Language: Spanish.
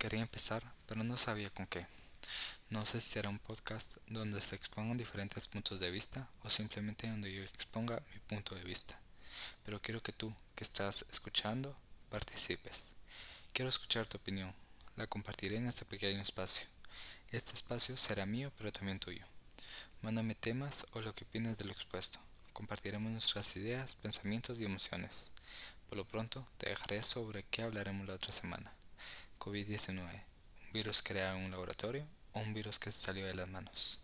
Quería empezar, pero no sabía con qué. No sé si será un podcast donde se expongan diferentes puntos de vista o simplemente donde yo exponga mi punto de vista. Pero quiero que tú, que estás escuchando, participes. Quiero escuchar tu opinión. La compartiré en este pequeño espacio. Este espacio será mío, pero también tuyo. Mándame temas o lo que opinas de lo expuesto. Compartiremos nuestras ideas, pensamientos y emociones. Por lo pronto, te dejaré sobre qué hablaremos la otra semana. COVID-19, un virus creado en un laboratorio o un virus que salió de las manos.